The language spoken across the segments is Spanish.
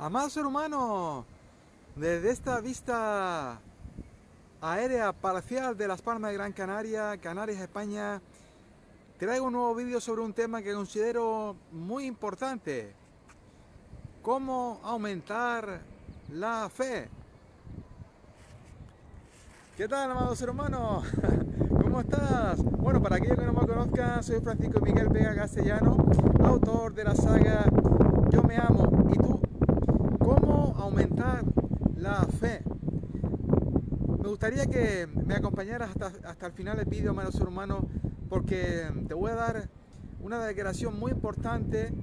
Amado ser humano, desde esta vista aérea parcial de Las Palmas de Gran Canaria, Canarias, España, traigo un nuevo vídeo sobre un tema que considero muy importante. Cómo aumentar la fe. ¿Qué tal, amado ser humano? ¿Cómo estás? Bueno, para aquellos que no me conozcan, soy Francisco Miguel Vega Castellano, autor de la saga Yo me amo y tú cómo aumentar la fe. Me gustaría que me acompañaras hasta, hasta el final del vídeo, hermano ser humano, porque te voy a dar una declaración muy importante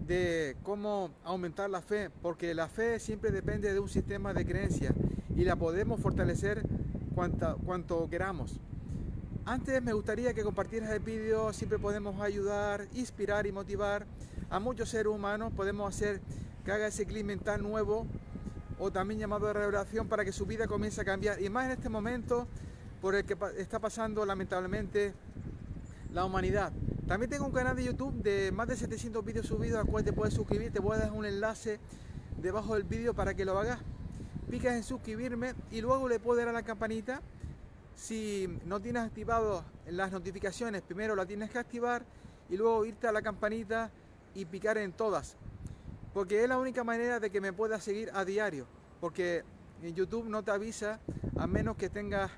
de cómo aumentar la fe, porque la fe siempre depende de un sistema de creencias y la podemos fortalecer cuanto, cuanto queramos. Antes me gustaría que compartieras el vídeo, siempre podemos ayudar, inspirar y motivar a muchos seres humanos, podemos hacer que haga ese clima mental nuevo o también llamado de revelación para que su vida comience a cambiar. Y más en este momento por el que está pasando lamentablemente la humanidad. También tengo un canal de YouTube de más de 700 vídeos subidos al cual te puedes suscribir. Te voy a dejar un enlace debajo del vídeo para que lo hagas. Picas en suscribirme y luego le puedes dar a la campanita. Si no tienes activado las notificaciones, primero la tienes que activar y luego irte a la campanita y picar en todas porque es la única manera de que me puedas seguir a diario, porque en YouTube no te avisa a menos que tengas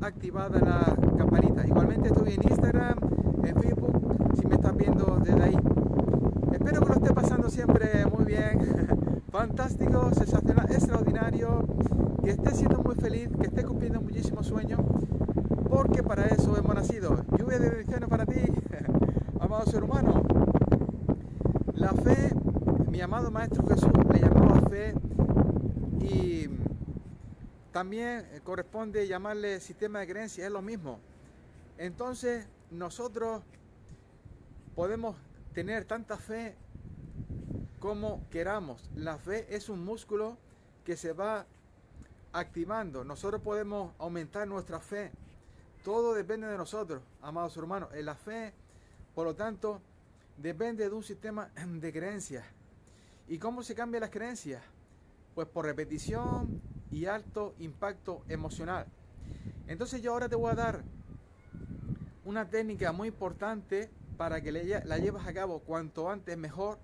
activada la campanita. Igualmente estoy en Instagram, en Facebook, si me estás viendo desde ahí. Espero que lo esté pasando siempre muy bien, fantástico, sensacional, extraordinario, que estés siendo muy feliz, que estés cumpliendo muchísimos sueños, porque para eso hemos nacido. Lluvia de bendiciones para ti, amado ser humano. La fe mi amado Maestro Jesús le llamaba fe y también corresponde llamarle sistema de creencias, es lo mismo. Entonces nosotros podemos tener tanta fe como queramos. La fe es un músculo que se va activando. Nosotros podemos aumentar nuestra fe. Todo depende de nosotros, amados hermanos. En la fe, por lo tanto, depende de un sistema de creencias. ¿Y cómo se cambian las creencias? Pues por repetición y alto impacto emocional. Entonces yo ahora te voy a dar una técnica muy importante para que la lleves a cabo cuanto antes mejor,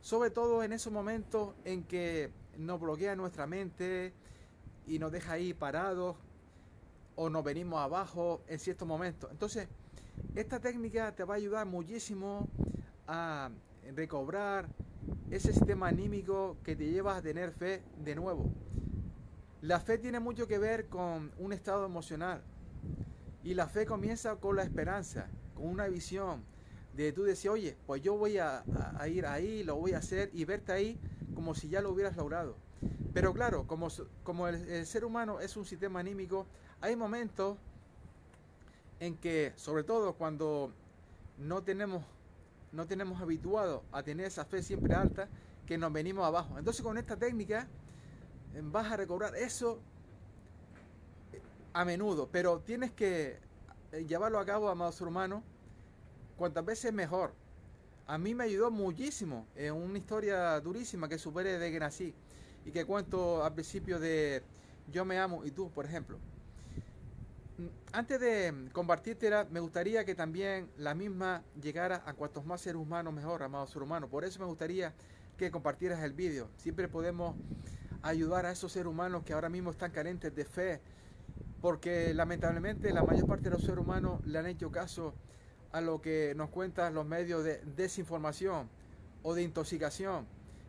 sobre todo en esos momentos en que nos bloquea nuestra mente y nos deja ahí parados o nos venimos abajo en ciertos momentos. Entonces, esta técnica te va a ayudar muchísimo a recobrar ese sistema anímico que te lleva a tener fe de nuevo. La fe tiene mucho que ver con un estado emocional. Y la fe comienza con la esperanza, con una visión de tú decir, oye, pues yo voy a, ir ahí, lo voy a hacer y verte ahí como si ya lo hubieras logrado. Pero claro, como, como el ser humano es un sistema anímico, hay momentos en que, sobre todo cuando no tenemos no tenemos habituado a tener esa fe siempre alta, que nos venimos abajo. Entonces con esta técnica eh, vas a recobrar eso eh, a menudo, pero tienes que eh, llevarlo a cabo, amado ser humano, cuantas veces mejor. A mí me ayudó muchísimo en una historia durísima que superé de que nací y que cuento al principio de Yo me amo y tú, por ejemplo. Mm, antes de compartírtela, me gustaría que también la misma llegara a cuantos más seres humanos mejor, amado ser humano. Por eso me gustaría que compartieras el vídeo. Siempre podemos ayudar a esos seres humanos que ahora mismo están carentes de fe, porque lamentablemente la mayor parte de los seres humanos le han hecho caso a lo que nos cuentan los medios de desinformación o de intoxicación,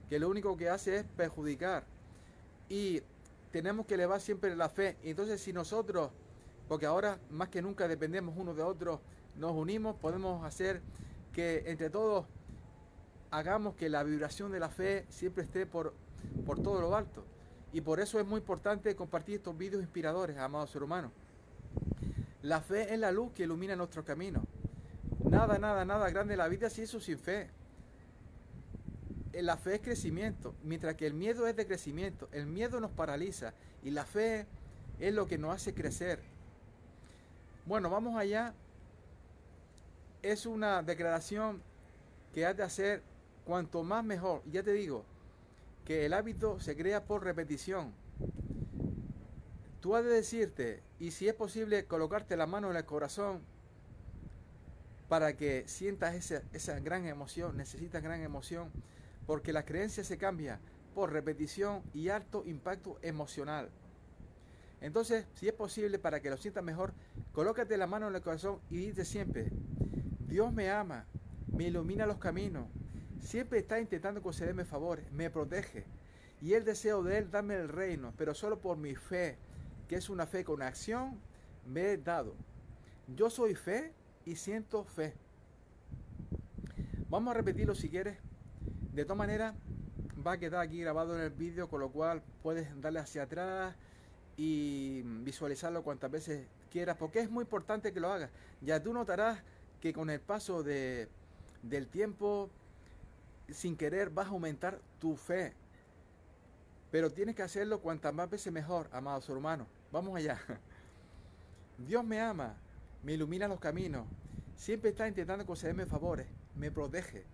que lo único que hace es perjudicar. Y tenemos que elevar siempre la fe. Entonces, si nosotros porque ahora más que nunca dependemos uno de otro, nos unimos, podemos hacer que entre todos hagamos que la vibración de la fe siempre esté por, por todo lo alto. Y por eso es muy importante compartir estos vídeos inspiradores, amados ser humanos. La fe es la luz que ilumina nuestro camino. Nada, nada, nada grande en la vida si eso sin fe. Eh, la fe es crecimiento, mientras que el miedo es de crecimiento. El miedo nos paraliza y la fe es lo que nos hace crecer. Bueno, vamos allá. Es una declaración que has de hacer cuanto más mejor. Ya te digo, que el hábito se crea por repetición. Tú has de decirte, y si es posible, colocarte la mano en el corazón para que sientas esa, esa gran emoción, necesitas gran emoción, porque la creencia se cambia por repetición y alto impacto emocional. Entonces, si es posible, para que lo sientas mejor, colócate la mano en el corazón y dice siempre, Dios me ama, me ilumina los caminos, siempre está intentando concederme favores, me protege. Y el deseo de Él darme el reino, pero solo por mi fe, que es una fe con acción, me he dado. Yo soy fe y siento fe. Vamos a repetirlo si quieres. De todas maneras, va a quedar aquí grabado en el vídeo, con lo cual puedes darle hacia atrás y visualizarlo cuantas veces quieras, porque es muy importante que lo hagas. Ya tú notarás que con el paso de, del tiempo, sin querer, vas a aumentar tu fe. Pero tienes que hacerlo cuantas más veces mejor, amados hermanos. Vamos allá. Dios me ama, me ilumina los caminos, siempre está intentando concederme favores, me protege.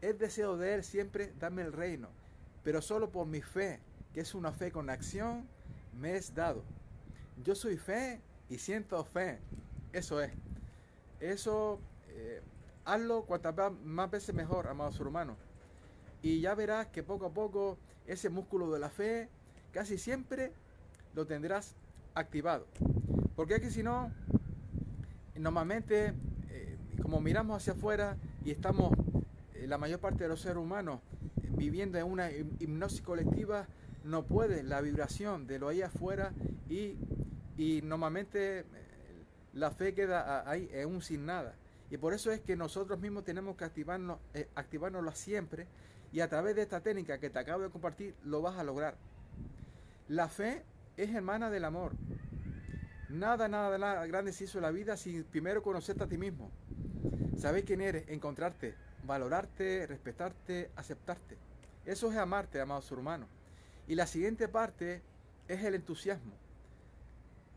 Es deseo de Él siempre darme el reino, pero solo por mi fe, que es una fe con acción, me es dado. Yo soy fe y siento fe. Eso es. Eso, eh, hazlo cuantas más veces mejor, amados hermanos. Y ya verás que poco a poco ese músculo de la fe casi siempre lo tendrás activado. Porque es que si no, normalmente, eh, como miramos hacia afuera y estamos, eh, la mayor parte de los seres humanos, viviendo en una hipnosis colectiva, no puede la vibración de lo ahí afuera y, y normalmente la fe queda ahí en un sin nada. Y por eso es que nosotros mismos tenemos que activarnos, eh, siempre y a través de esta técnica que te acabo de compartir lo vas a lograr. La fe es hermana del amor. Nada, nada, nada grande se hizo en la vida sin primero conocerte a ti mismo. Saber quién eres, encontrarte, valorarte, respetarte, aceptarte. Eso es amarte, amados hermanos. Y la siguiente parte es el entusiasmo.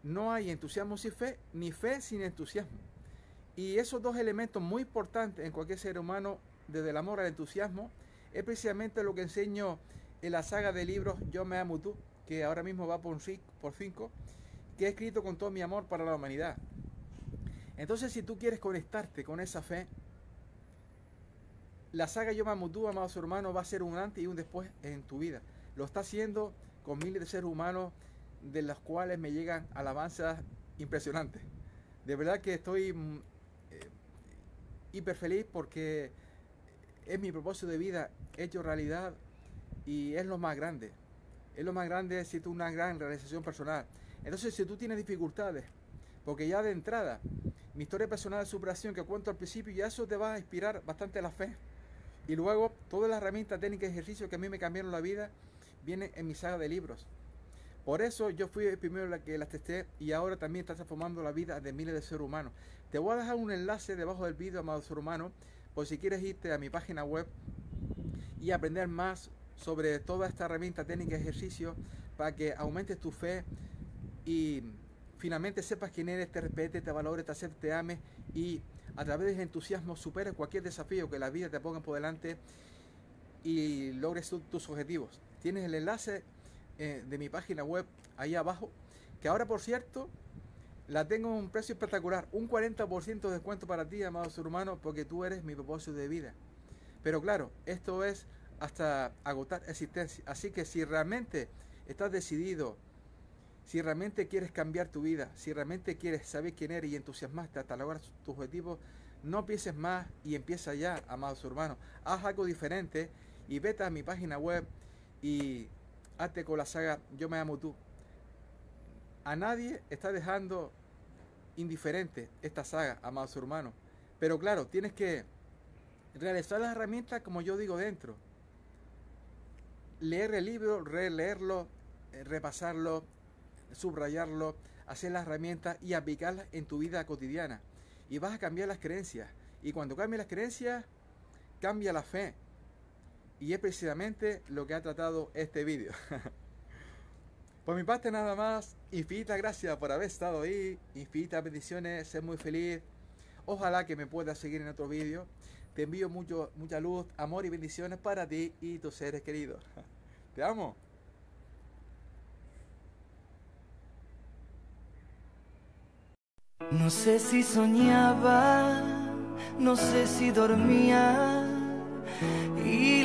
No hay entusiasmo sin fe, ni fe sin entusiasmo. Y esos dos elementos muy importantes en cualquier ser humano, desde el amor al entusiasmo, es precisamente lo que enseño en la saga de libros Yo me amo tú, que ahora mismo va por, cinco, que he escrito con todo mi amor para la humanidad. Entonces, si tú quieres conectarte con esa fe, la saga Yo me amo tú, amados hermanos, va a ser un antes y un después en tu vida. Lo está haciendo con miles de seres humanos de los cuales me llegan alabanzas impresionantes. De verdad que estoy mm, eh, hiper feliz porque es mi propósito de vida hecho realidad y es lo más grande. Es lo más grande, si tú una gran realización personal. Entonces, si tú tienes dificultades, porque ya de entrada, mi historia personal de superación que cuento al principio, ya eso te va a inspirar bastante la fe. Y luego, todas las herramientas, técnicas y ejercicios que a mí me cambiaron la vida, vienen en mi saga de libros. Por eso yo fui el primero la que las testé y ahora también está transformando la vida de miles de seres humanos. Te voy a dejar un enlace debajo del vídeo, amado ser humano, por si quieres irte a mi página web y aprender más sobre toda esta herramienta técnica y ejercicio para que aumentes tu fe y finalmente sepas quién eres, te respete, te valore, te acepte, te ame y a través de entusiasmo superes cualquier desafío que la vida te ponga por delante y logres tus objetivos. Tienes el enlace eh, de mi página web ahí abajo, que ahora por cierto la tengo a un precio espectacular, un 40% de descuento para ti, amado ser humano, porque tú eres mi propósito de vida. Pero claro, esto es hasta agotar existencia. Así que si realmente estás decidido, si realmente quieres cambiar tu vida, si realmente quieres saber quién eres y entusiasmarte hasta lograr tus objetivos, no pienses más y empieza ya, amados hermanos. Haz algo diferente y vete a mi página web y hazte con la saga Yo me amo tú. A nadie está dejando indiferente esta saga, amados hermanos. Pero claro, tienes que realizar las herramientas como yo digo dentro. Leer el libro, releerlo, eh, repasarlo, subrayarlo, hacer las herramientas y aplicarlas en tu vida cotidiana. Y vas a cambiar las creencias. Y cuando cambias las creencias, cambia la fe. Y es precisamente lo que ha tratado este vídeo. Por mi parte nada más, infinita gracias por haber estado ahí, infinitas bendiciones, ser muy feliz. Ojalá que me puedas seguir en otro vídeo. Te envío mucho, mucha luz, amor y bendiciones para ti y tus seres queridos. Te amo. No sé si soñaba, no sé si dormía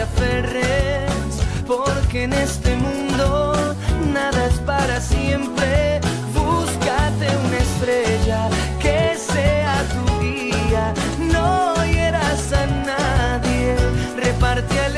aferres, porque en este mundo nada es para siempre. Búscate una estrella que sea tu guía, no hieras a nadie, reparte.